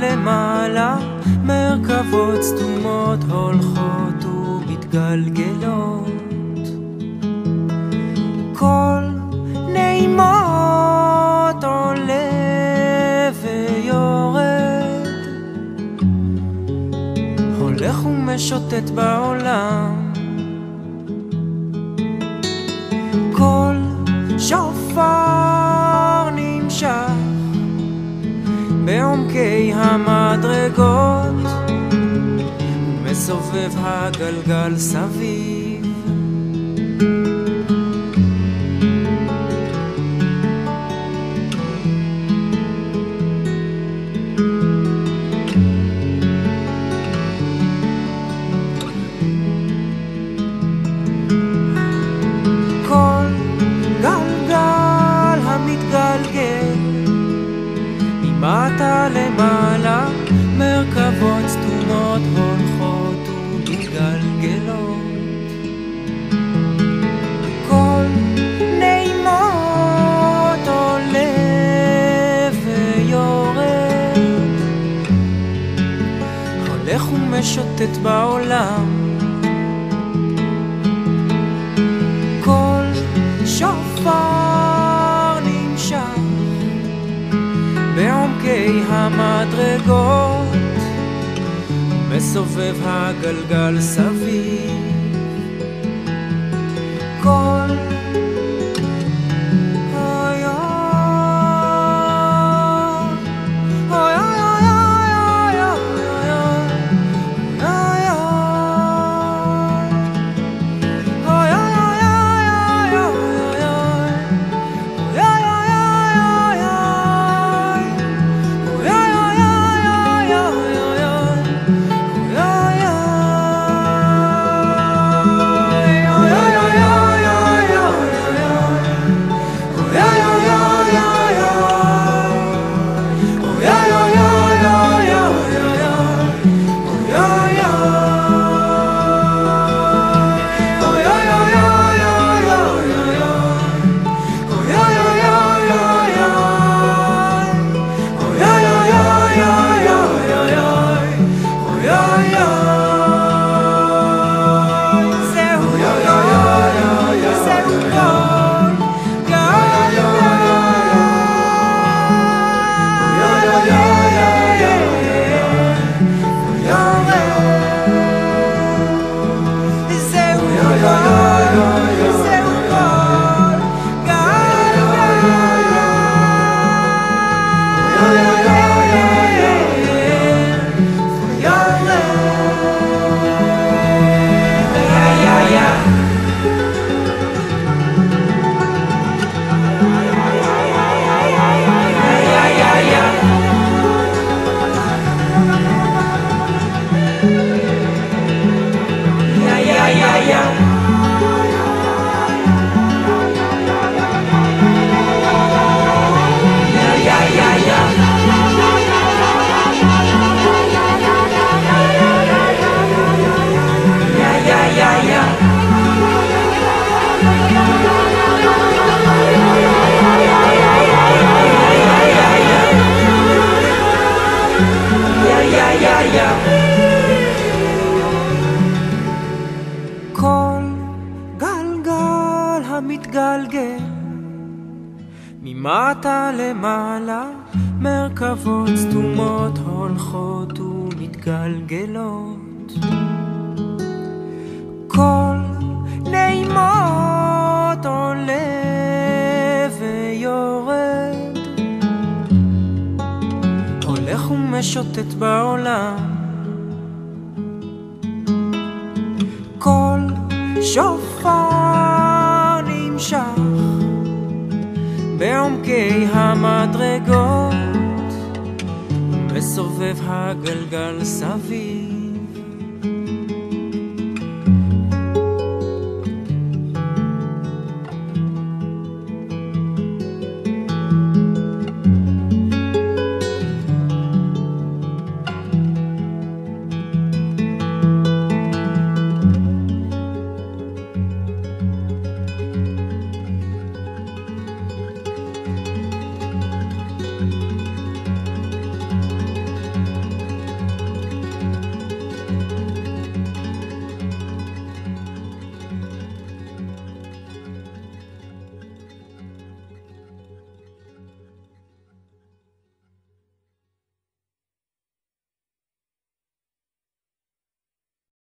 למעלה, מרכבות סתומות הולכות ומתגלגלות. כל נעימות עולה ויורד, הולך ומשוטט בעולם. כל שופר סובב הגלגל סביב. למעלה, מרכבות סתומות הולכות. ומתגלגלות כל נעימות עולה ויורד. הולך ומשוטט בעולם. כל שופר נמשך בעומקי המדרגות מסובב הגלגל סביב כל גלגל המתגלגל ממטה למעלה מרכבות סתומות הולכות ומתגלגלות. כל נעימות הולך ומשוטט בעולם. כל שופר נמשך בעומקי המדרגות מסובב הגלגל סביב